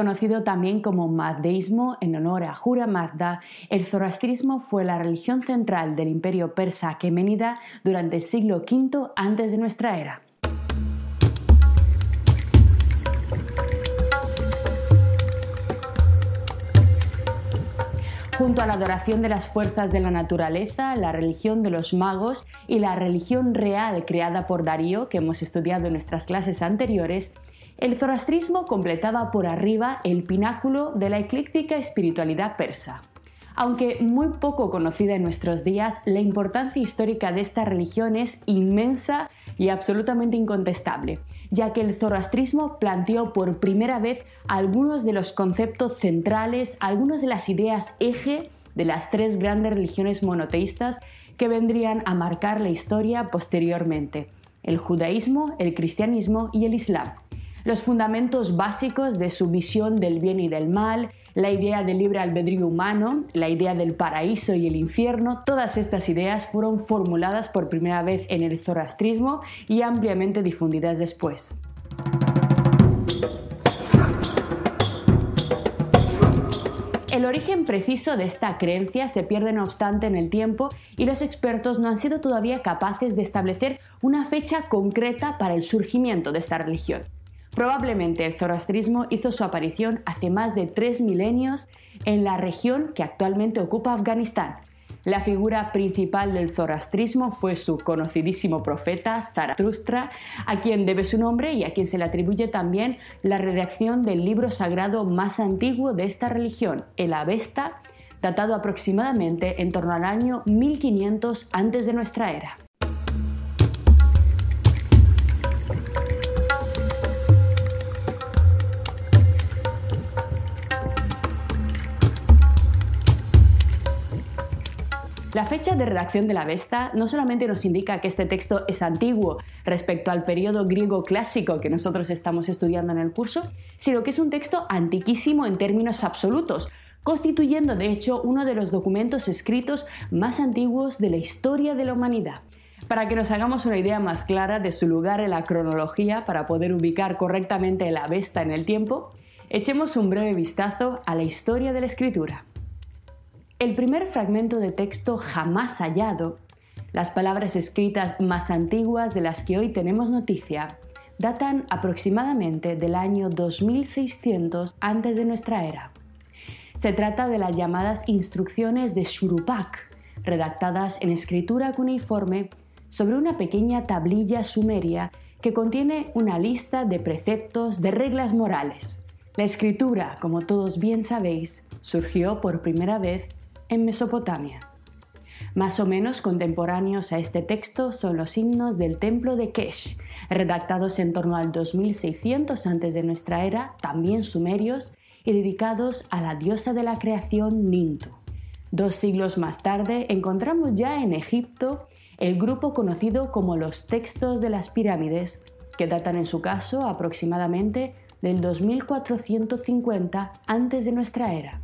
Conocido también como mazdeísmo en honor a Jura Mazda, el zoroastrismo fue la religión central del imperio persa aqueménida durante el siglo V antes de nuestra era. junto a la adoración de las fuerzas de la naturaleza, la religión de los magos y la religión real creada por Darío, que hemos estudiado en nuestras clases anteriores, el zoroastrismo completaba por arriba el pináculo de la ecléctica espiritualidad persa. Aunque muy poco conocida en nuestros días, la importancia histórica de esta religión es inmensa y absolutamente incontestable, ya que el zoroastrismo planteó por primera vez algunos de los conceptos centrales, algunas de las ideas eje de las tres grandes religiones monoteístas que vendrían a marcar la historia posteriormente, el judaísmo, el cristianismo y el islam los fundamentos básicos de su visión del bien y del mal, la idea del libre albedrío humano, la idea del paraíso y el infierno, todas estas ideas fueron formuladas por primera vez en el zoroastrismo y ampliamente difundidas después. El origen preciso de esta creencia se pierde no obstante en el tiempo y los expertos no han sido todavía capaces de establecer una fecha concreta para el surgimiento de esta religión. Probablemente el zoroastrismo hizo su aparición hace más de tres milenios en la región que actualmente ocupa Afganistán. La figura principal del zoroastrismo fue su conocidísimo profeta Zaratustra, a quien debe su nombre y a quien se le atribuye también la redacción del libro sagrado más antiguo de esta religión, el Avesta, datado aproximadamente en torno al año 1500 a.C. de nuestra era. La fecha de redacción de la Vesta no solamente nos indica que este texto es antiguo respecto al periodo griego clásico que nosotros estamos estudiando en el curso, sino que es un texto antiquísimo en términos absolutos, constituyendo de hecho uno de los documentos escritos más antiguos de la historia de la humanidad. Para que nos hagamos una idea más clara de su lugar en la cronología para poder ubicar correctamente la Vesta en el tiempo, echemos un breve vistazo a la historia de la escritura. El primer fragmento de texto jamás hallado, las palabras escritas más antiguas de las que hoy tenemos noticia, datan aproximadamente del año 2600 antes de nuestra era. Se trata de las llamadas instrucciones de Shurupak, redactadas en escritura cuneiforme sobre una pequeña tablilla sumeria que contiene una lista de preceptos de reglas morales. La escritura, como todos bien sabéis, surgió por primera vez en Mesopotamia. Más o menos contemporáneos a este texto son los himnos del templo de Kesh, redactados en torno al 2600 antes de nuestra era, también sumerios, y dedicados a la diosa de la creación Nintu. Dos siglos más tarde encontramos ya en Egipto el grupo conocido como los textos de las pirámides, que datan en su caso aproximadamente del 2450 antes de nuestra era.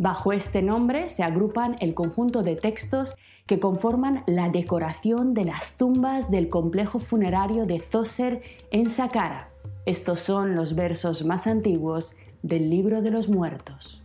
Bajo este nombre se agrupan el conjunto de textos que conforman la decoración de las tumbas del complejo funerario de Zoser en Saqqara. Estos son los versos más antiguos del libro de los muertos.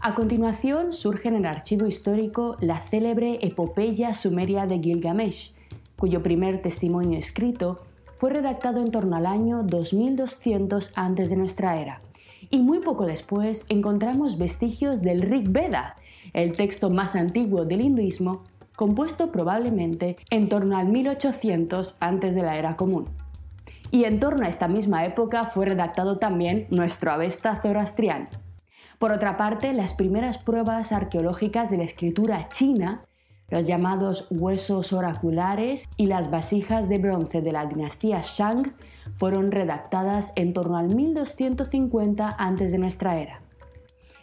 A continuación surge en el archivo histórico la célebre epopeya sumeria de Gilgamesh, cuyo primer testimonio escrito fue redactado en torno al año 2200 a.C. de nuestra era y muy poco después encontramos vestigios del Rig Veda, el texto más antiguo del hinduismo, compuesto probablemente en torno al 1800 antes de la era común. Y en torno a esta misma época fue redactado también nuestro Avesta zoroastriano. Por otra parte, las primeras pruebas arqueológicas de la escritura china, los llamados huesos oraculares y las vasijas de bronce de la dinastía Shang, fueron redactadas en torno al 1250 antes de nuestra era.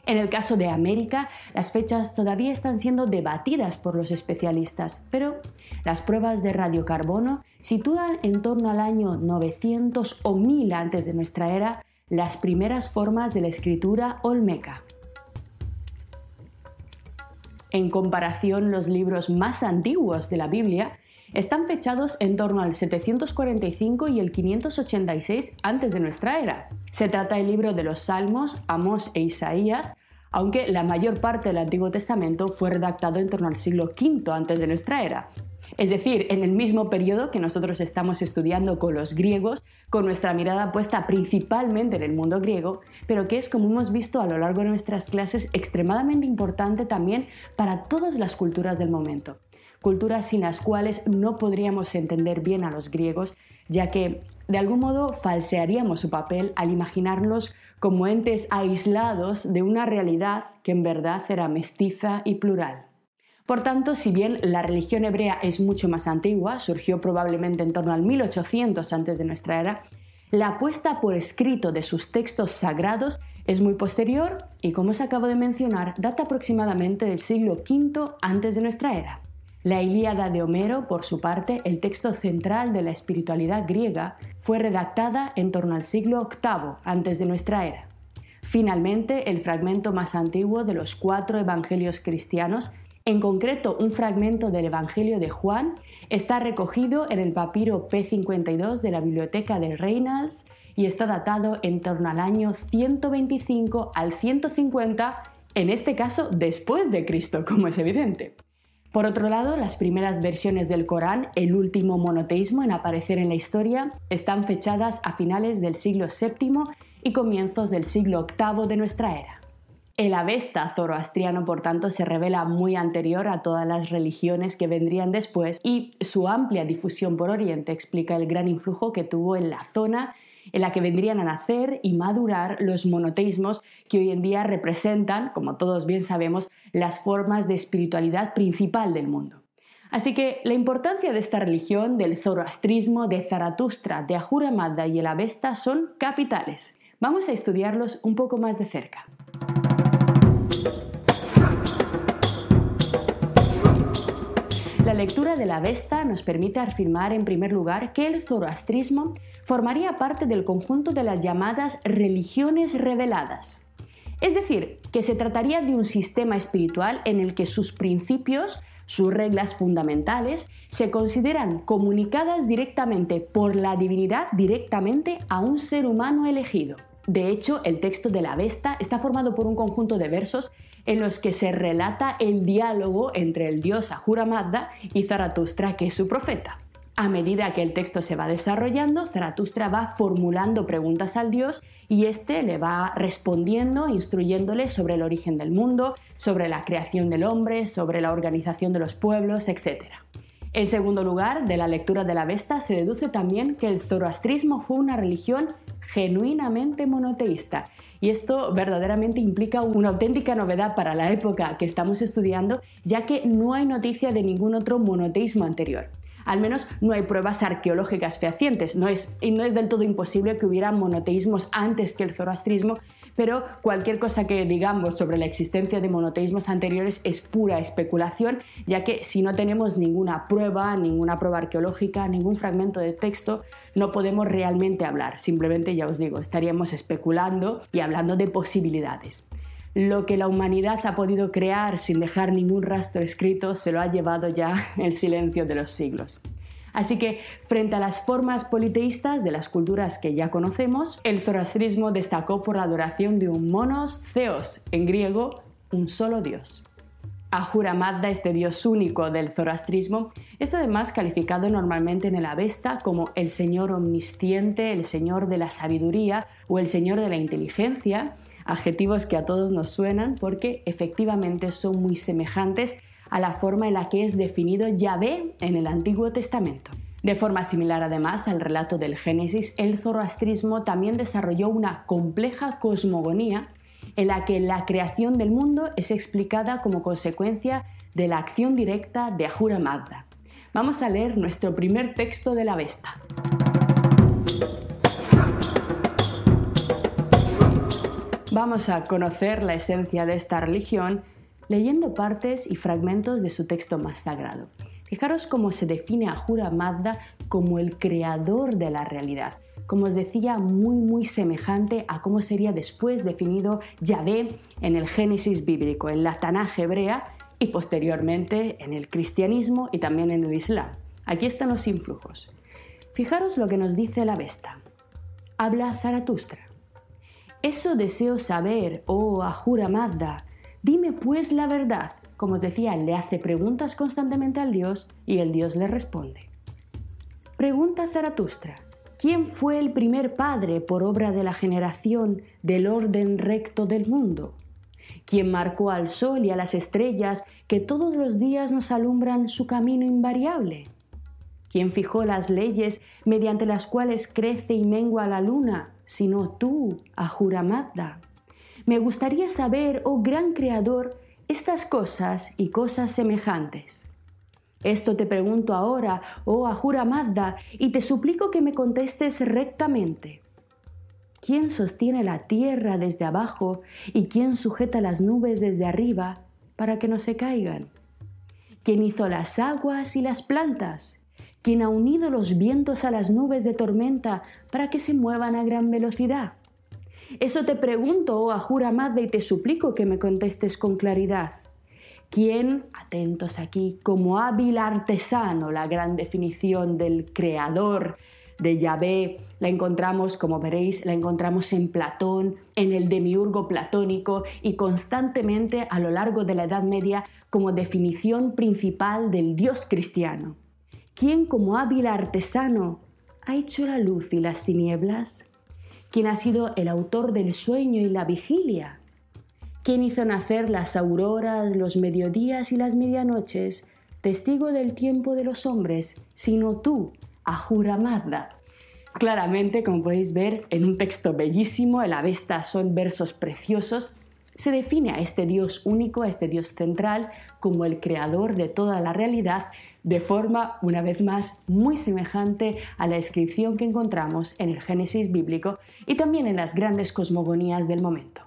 En el caso de América, las fechas todavía están siendo debatidas por los especialistas, pero las pruebas de radiocarbono sitúan en torno al año 900 o 1000 antes de nuestra era las primeras formas de la escritura olmeca. En comparación, los libros más antiguos de la Biblia están fechados en torno al 745 y el 586 antes de nuestra era. Se trata del libro de los Salmos, Amós e Isaías, aunque la mayor parte del Antiguo Testamento fue redactado en torno al siglo V antes de nuestra era. Es decir, en el mismo periodo que nosotros estamos estudiando con los griegos, con nuestra mirada puesta principalmente en el mundo griego, pero que es, como hemos visto a lo largo de nuestras clases, extremadamente importante también para todas las culturas del momento. Culturas sin las cuales no podríamos entender bien a los griegos, ya que de algún modo falsearíamos su papel al imaginarlos como entes aislados de una realidad que en verdad era mestiza y plural. Por tanto, si bien la religión hebrea es mucho más antigua, surgió probablemente en torno al 1800 antes de nuestra era, la puesta por escrito de sus textos sagrados es muy posterior y, como os acabo de mencionar, data aproximadamente del siglo V antes de nuestra era. La Ilíada de Homero, por su parte, el texto central de la espiritualidad griega, fue redactada en torno al siglo VIII antes de nuestra era. Finalmente, el fragmento más antiguo de los cuatro evangelios cristianos en concreto, un fragmento del Evangelio de Juan está recogido en el papiro P52 de la Biblioteca de Reynolds y está datado en torno al año 125 al 150, en este caso después de Cristo, como es evidente. Por otro lado, las primeras versiones del Corán, el último monoteísmo en aparecer en la historia, están fechadas a finales del siglo VII y comienzos del siglo VIII de nuestra era. El Avesta zoroastriano, por tanto, se revela muy anterior a todas las religiones que vendrían después y su amplia difusión por Oriente explica el gran influjo que tuvo en la zona en la que vendrían a nacer y madurar los monoteísmos que hoy en día representan, como todos bien sabemos, las formas de espiritualidad principal del mundo. Así que la importancia de esta religión, del zoroastrismo, de Zaratustra, de Ahura Mazda y el Avesta son capitales. Vamos a estudiarlos un poco más de cerca. Lectura de la Vesta nos permite afirmar en primer lugar que el zoroastrismo formaría parte del conjunto de las llamadas religiones reveladas. Es decir, que se trataría de un sistema espiritual en el que sus principios, sus reglas fundamentales, se consideran comunicadas directamente por la divinidad directamente a un ser humano elegido. De hecho, el texto de la Vesta está formado por un conjunto de versos en los que se relata el diálogo entre el dios Ahura Mazda y Zaratustra, que es su profeta. A medida que el texto se va desarrollando, Zaratustra va formulando preguntas al dios y éste le va respondiendo, instruyéndole sobre el origen del mundo, sobre la creación del hombre, sobre la organización de los pueblos, etc. En segundo lugar, de la lectura de la Vesta se deduce también que el zoroastrismo fue una religión genuinamente monoteísta. Y esto verdaderamente implica una auténtica novedad para la época que estamos estudiando, ya que no hay noticia de ningún otro monoteísmo anterior. Al menos no hay pruebas arqueológicas fehacientes. No es, y no es del todo imposible que hubiera monoteísmos antes que el zoroastrismo, pero cualquier cosa que digamos sobre la existencia de monoteísmos anteriores es pura especulación, ya que si no tenemos ninguna prueba, ninguna prueba arqueológica, ningún fragmento de texto, no podemos realmente hablar. Simplemente, ya os digo, estaríamos especulando y hablando de posibilidades. Lo que la humanidad ha podido crear sin dejar ningún rastro escrito se lo ha llevado ya el silencio de los siglos. Así que, frente a las formas politeístas de las culturas que ya conocemos, el zoroastrismo destacó por la adoración de un monos theos, en griego, un solo dios. Ahura Mazda, este dios único del zoroastrismo, es además calificado normalmente en el Avesta como el señor omnisciente, el señor de la sabiduría o el señor de la inteligencia, adjetivos que a todos nos suenan porque efectivamente son muy semejantes a la forma en la que es definido Yahvé en el Antiguo Testamento. De forma similar además al relato del Génesis, el zoroastrismo también desarrolló una compleja cosmogonía en la que la creación del mundo es explicada como consecuencia de la acción directa de Ahura Mazda. Vamos a leer nuestro primer texto de la Vesta. Vamos a conocer la esencia de esta religión leyendo partes y fragmentos de su texto más sagrado. Fijaros cómo se define a Jura Mazda como el creador de la realidad. Como os decía, muy muy semejante a cómo sería después definido Yahvé en el Génesis bíblico, en la Tanaj hebrea y posteriormente en el cristianismo y también en el Islam. Aquí están los influjos. Fijaros lo que nos dice la Vesta. Habla Zaratustra. Eso deseo saber, oh Ahura Mazda. Dime pues la verdad. Como os decía, le hace preguntas constantemente al Dios y el Dios le responde. Pregunta Zaratustra. ¿Quién fue el primer padre por obra de la generación del orden recto del mundo? ¿Quién marcó al sol y a las estrellas que todos los días nos alumbran su camino invariable? ¿Quién fijó las leyes mediante las cuales crece y mengua la luna, sino tú, Ahura Mazda? Me gustaría saber, oh gran creador, estas cosas y cosas semejantes. Esto te pregunto ahora, oh Ahura Mazda, y te suplico que me contestes rectamente. ¿Quién sostiene la tierra desde abajo y quién sujeta las nubes desde arriba para que no se caigan? ¿Quién hizo las aguas y las plantas? ¿Quién ha unido los vientos a las nubes de tormenta para que se muevan a gran velocidad? Eso te pregunto, oh Ahura Mazda, y te suplico que me contestes con claridad. ¿Quién, atentos aquí, como hábil artesano, la gran definición del creador de Yahvé, la encontramos, como veréis, la encontramos en Platón, en el demiurgo platónico y constantemente a lo largo de la Edad Media como definición principal del Dios cristiano. ¿Quién como hábil artesano ha hecho la luz y las tinieblas? ¿Quién ha sido el autor del sueño y la vigilia? ¿Quién hizo nacer las auroras, los mediodías y las medianoches, testigo del tiempo de los hombres, sino tú, Ahura Mazda? Claramente, como podéis ver, en un texto bellísimo, el Avesta son versos preciosos, se define a este Dios único, a este Dios central, como el creador de toda la realidad, de forma, una vez más, muy semejante a la descripción que encontramos en el Génesis bíblico y también en las grandes cosmogonías del momento.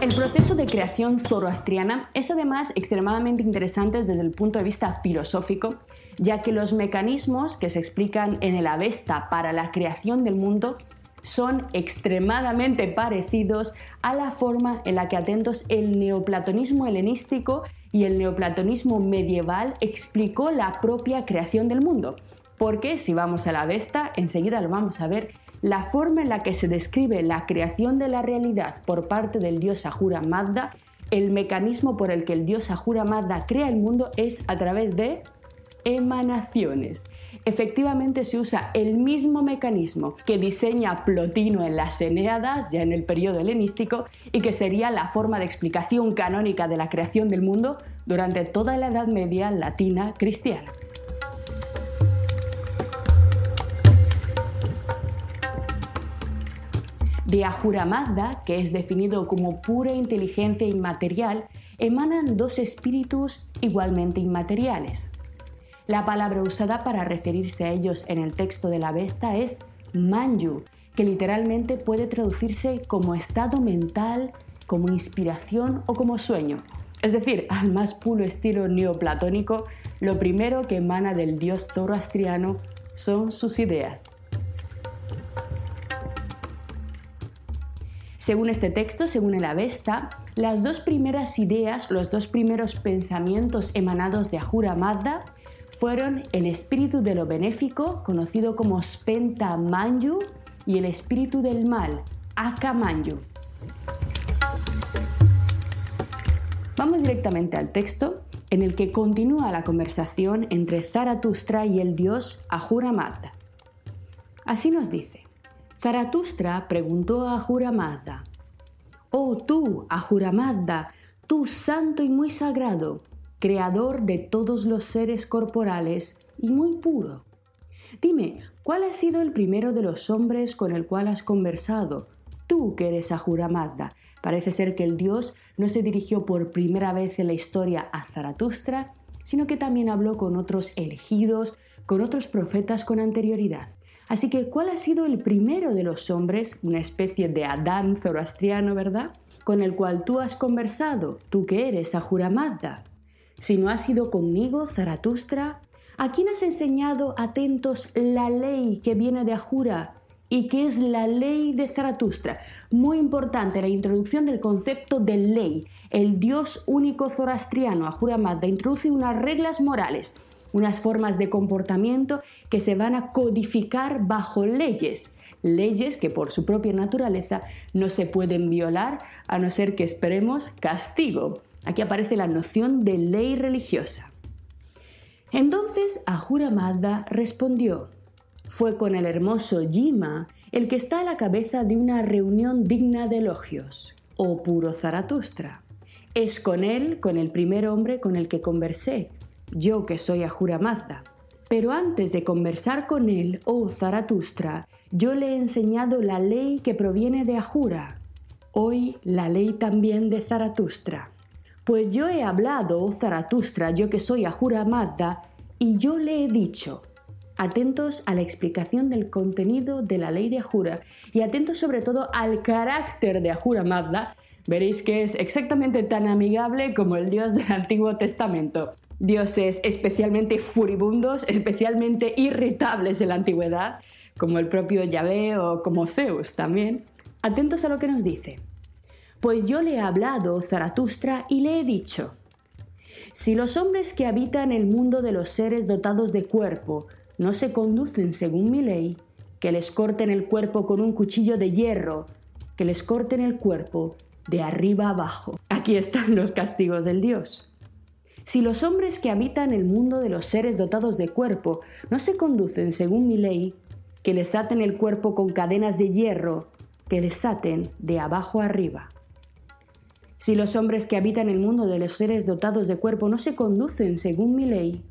El proceso de creación zoroastriana es además extremadamente interesante desde el punto de vista filosófico, ya que los mecanismos que se explican en el Avesta para la creación del mundo son extremadamente parecidos a la forma en la que atentos el neoplatonismo helenístico y el neoplatonismo medieval explicó la propia creación del mundo. Porque si vamos a la Avesta, enseguida lo vamos a ver, la forma en la que se describe la creación de la realidad por parte del dios Ahura Mazda, el mecanismo por el que el dios Ahura Mazda crea el mundo es a través de emanaciones. Efectivamente se usa el mismo mecanismo que diseña Plotino en las Eneadas, ya en el periodo helenístico, y que sería la forma de explicación canónica de la creación del mundo durante toda la Edad Media latina cristiana. De Ahura Mazda, que es definido como pura inteligencia inmaterial, emanan dos espíritus igualmente inmateriales. La palabra usada para referirse a ellos en el texto de la Vesta es Manju, que literalmente puede traducirse como estado mental, como inspiración o como sueño. Es decir, al más puro estilo neoplatónico, lo primero que emana del dios zoroastriano son sus ideas. Según este texto, según el Avesta, las dos primeras ideas, los dos primeros pensamientos emanados de Ahura Mazda fueron el espíritu de lo benéfico, conocido como Spenta Manju, y el espíritu del mal, Aka Manju. Vamos directamente al texto en el que continúa la conversación entre Zaratustra y el dios Ahura Mazda. Así nos dice. Zaratustra preguntó a Ahuramazda, Oh tú, Ahuramazda, tú santo y muy sagrado, creador de todos los seres corporales y muy puro. Dime, ¿cuál ha sido el primero de los hombres con el cual has conversado? Tú que eres Ahuramazda. Parece ser que el dios no se dirigió por primera vez en la historia a Zaratustra, sino que también habló con otros elegidos, con otros profetas con anterioridad. Así que, ¿cuál ha sido el primero de los hombres, una especie de Adán zoroastriano, verdad? Con el cual tú has conversado, tú que eres Ahura Mazda. Si no has sido conmigo, Zaratustra, ¿a quién has enseñado atentos la ley que viene de Ahura y que es la ley de Zaratustra. Muy importante la introducción del concepto de ley. El Dios único zoroastriano, Ahura Mazda, introduce unas reglas morales, unas formas de comportamiento que se van a codificar bajo leyes. Leyes que por su propia naturaleza no se pueden violar a no ser que esperemos castigo. Aquí aparece la noción de ley religiosa. Entonces Ahura Mazda respondió, fue con el hermoso Yima el que está a la cabeza de una reunión digna de elogios, oh puro Zaratustra. Es con él, con el primer hombre con el que conversé, yo que soy Ahura Mazda. Pero antes de conversar con él, oh Zaratustra, yo le he enseñado la ley que proviene de Ahura, hoy la ley también de Zaratustra. Pues yo he hablado, Zaratustra, yo que soy Ahura Mazda, y yo le he dicho, atentos a la explicación del contenido de la ley de Ahura y atentos sobre todo al carácter de Ahura Mazda, veréis que es exactamente tan amigable como el Dios del Antiguo Testamento. Dioses especialmente furibundos, especialmente irritables en la antigüedad, como el propio Yahvé o como Zeus también. Atentos a lo que nos dice. Pues yo le he hablado, Zaratustra, y le he dicho, si los hombres que habitan el mundo de los seres dotados de cuerpo no se conducen según mi ley, que les corten el cuerpo con un cuchillo de hierro, que les corten el cuerpo de arriba abajo. Aquí están los castigos del Dios. Si los hombres que habitan el mundo de los seres dotados de cuerpo no se conducen según mi ley, que les aten el cuerpo con cadenas de hierro, que les aten de abajo arriba. Si los hombres que habitan el mundo de los seres dotados de cuerpo no se conducen según mi ley,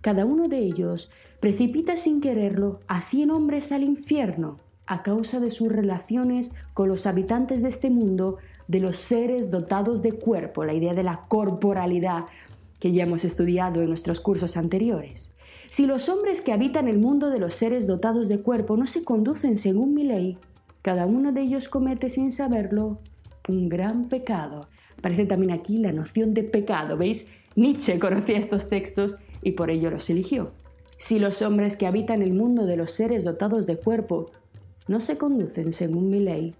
cada uno de ellos precipita sin quererlo a cien hombres al infierno a causa de sus relaciones con los habitantes de este mundo, de los seres dotados de cuerpo, la idea de la corporalidad que ya hemos estudiado en nuestros cursos anteriores. Si los hombres que habitan el mundo de los seres dotados de cuerpo no se conducen según mi ley, cada uno de ellos comete sin saberlo un gran pecado. Aparece también aquí la noción de pecado, ¿veis? Nietzsche conocía estos textos y por ello los eligió. Si los hombres que habitan el mundo de los seres dotados de cuerpo no se conducen según mi ley,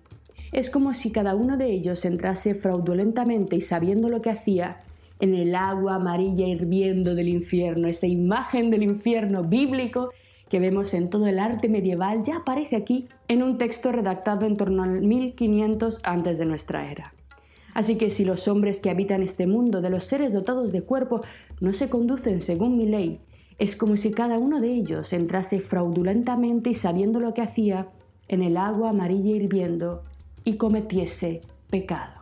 es como si cada uno de ellos entrase fraudulentamente y sabiendo lo que hacía en el agua amarilla hirviendo del infierno, esa imagen del infierno bíblico que vemos en todo el arte medieval ya aparece aquí en un texto redactado en torno al 1500 antes de nuestra era. Así que si los hombres que habitan este mundo de los seres dotados de cuerpo no se conducen según mi ley, es como si cada uno de ellos entrase fraudulentamente y sabiendo lo que hacía en el agua amarilla hirviendo y cometiese pecado.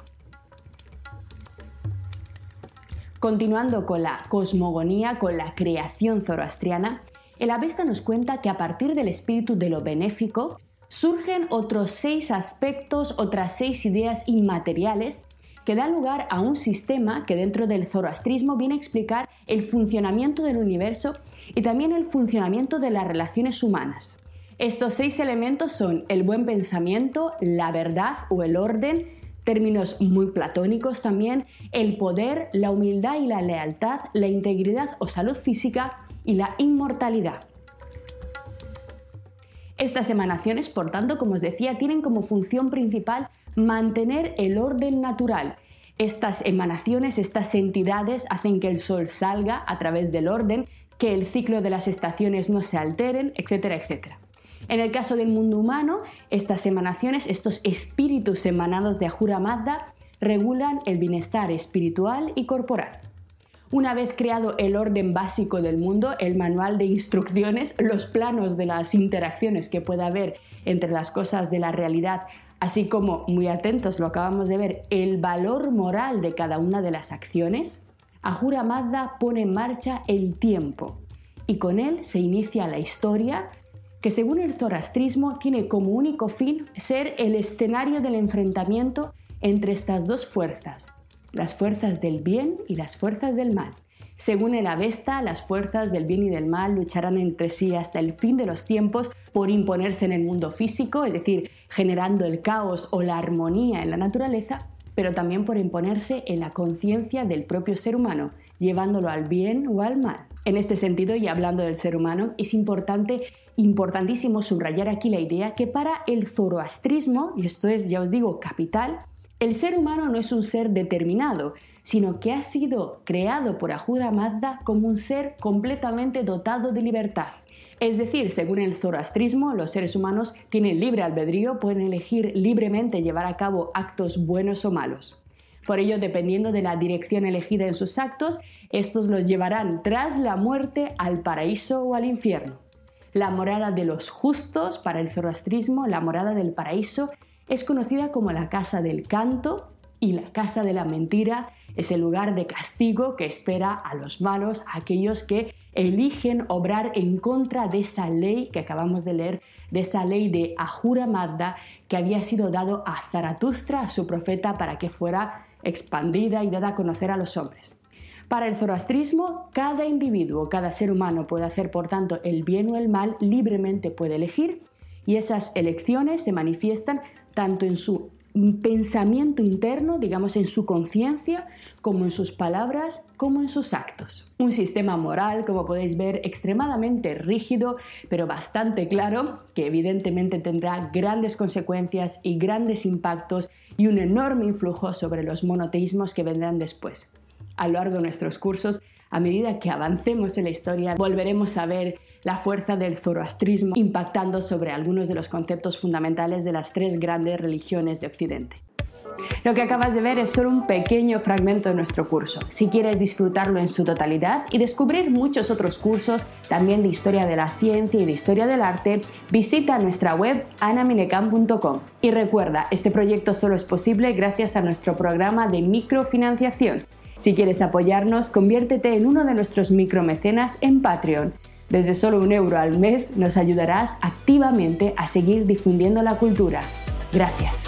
Continuando con la cosmogonía, con la creación zoroastriana, el Avesta nos cuenta que a partir del espíritu de lo benéfico surgen otros seis aspectos, otras seis ideas inmateriales que da lugar a un sistema que dentro del zoroastrismo viene a explicar el funcionamiento del universo y también el funcionamiento de las relaciones humanas. Estos seis elementos son el buen pensamiento, la verdad o el orden, términos muy platónicos también, el poder, la humildad y la lealtad, la integridad o salud física y la inmortalidad. Estas emanaciones, por tanto, como os decía, tienen como función principal mantener el orden natural. Estas emanaciones, estas entidades hacen que el Sol salga a través del orden, que el ciclo de las estaciones no se alteren, etcétera, etcétera. En el caso del mundo humano, estas emanaciones, estos espíritus emanados de Ahura Mazda, regulan el bienestar espiritual y corporal. Una vez creado el orden básico del mundo, el manual de instrucciones, los planos de las interacciones que pueda haber entre las cosas de la realidad así como, muy atentos, lo acabamos de ver, el valor moral de cada una de las acciones, Ahura Mazda pone en marcha el tiempo. Y con él se inicia la historia que según el zoroastrismo tiene como único fin ser el escenario del enfrentamiento entre estas dos fuerzas, las fuerzas del bien y las fuerzas del mal. Según el Avesta, las fuerzas del bien y del mal lucharán entre sí hasta el fin de los tiempos por imponerse en el mundo físico, es decir, generando el caos o la armonía en la naturaleza, pero también por imponerse en la conciencia del propio ser humano, llevándolo al bien o al mal. En este sentido, y hablando del ser humano, es importante, importantísimo subrayar aquí la idea que para el zoroastrismo, y esto es, ya os digo, capital, el ser humano no es un ser determinado, sino que ha sido creado por Ahura Mazda como un ser completamente dotado de libertad. Es decir, según el zoroastrismo, los seres humanos tienen libre albedrío, pueden elegir libremente llevar a cabo actos buenos o malos. Por ello, dependiendo de la dirección elegida en sus actos, estos los llevarán tras la muerte al paraíso o al infierno. La morada de los justos, para el zoroastrismo, la morada del paraíso, es conocida como la casa del canto y la casa de la mentira es el lugar de castigo que espera a los malos, aquellos que eligen obrar en contra de esa ley que acabamos de leer, de esa ley de Ahura Mazda que había sido dado a Zaratustra, a su profeta, para que fuera expandida y dada a conocer a los hombres. Para el zoroastrismo, cada individuo, cada ser humano puede hacer, por tanto, el bien o el mal, libremente puede elegir, y esas elecciones se manifiestan tanto en su pensamiento interno, digamos en su conciencia, como en sus palabras, como en sus actos. Un sistema moral, como podéis ver, extremadamente rígido, pero bastante claro, que evidentemente tendrá grandes consecuencias y grandes impactos y un enorme influjo sobre los monoteísmos que vendrán después. A lo largo de nuestros cursos, a medida que avancemos en la historia, volveremos a ver la fuerza del zoroastrismo impactando sobre algunos de los conceptos fundamentales de las tres grandes religiones de Occidente. Lo que acabas de ver es solo un pequeño fragmento de nuestro curso. Si quieres disfrutarlo en su totalidad y descubrir muchos otros cursos, también de historia de la ciencia y de historia del arte, visita nuestra web anaminecam.com. Y recuerda, este proyecto solo es posible gracias a nuestro programa de microfinanciación. Si quieres apoyarnos, conviértete en uno de nuestros micromecenas en Patreon. Desde solo un euro al mes nos ayudarás activamente a seguir difundiendo la cultura. Gracias.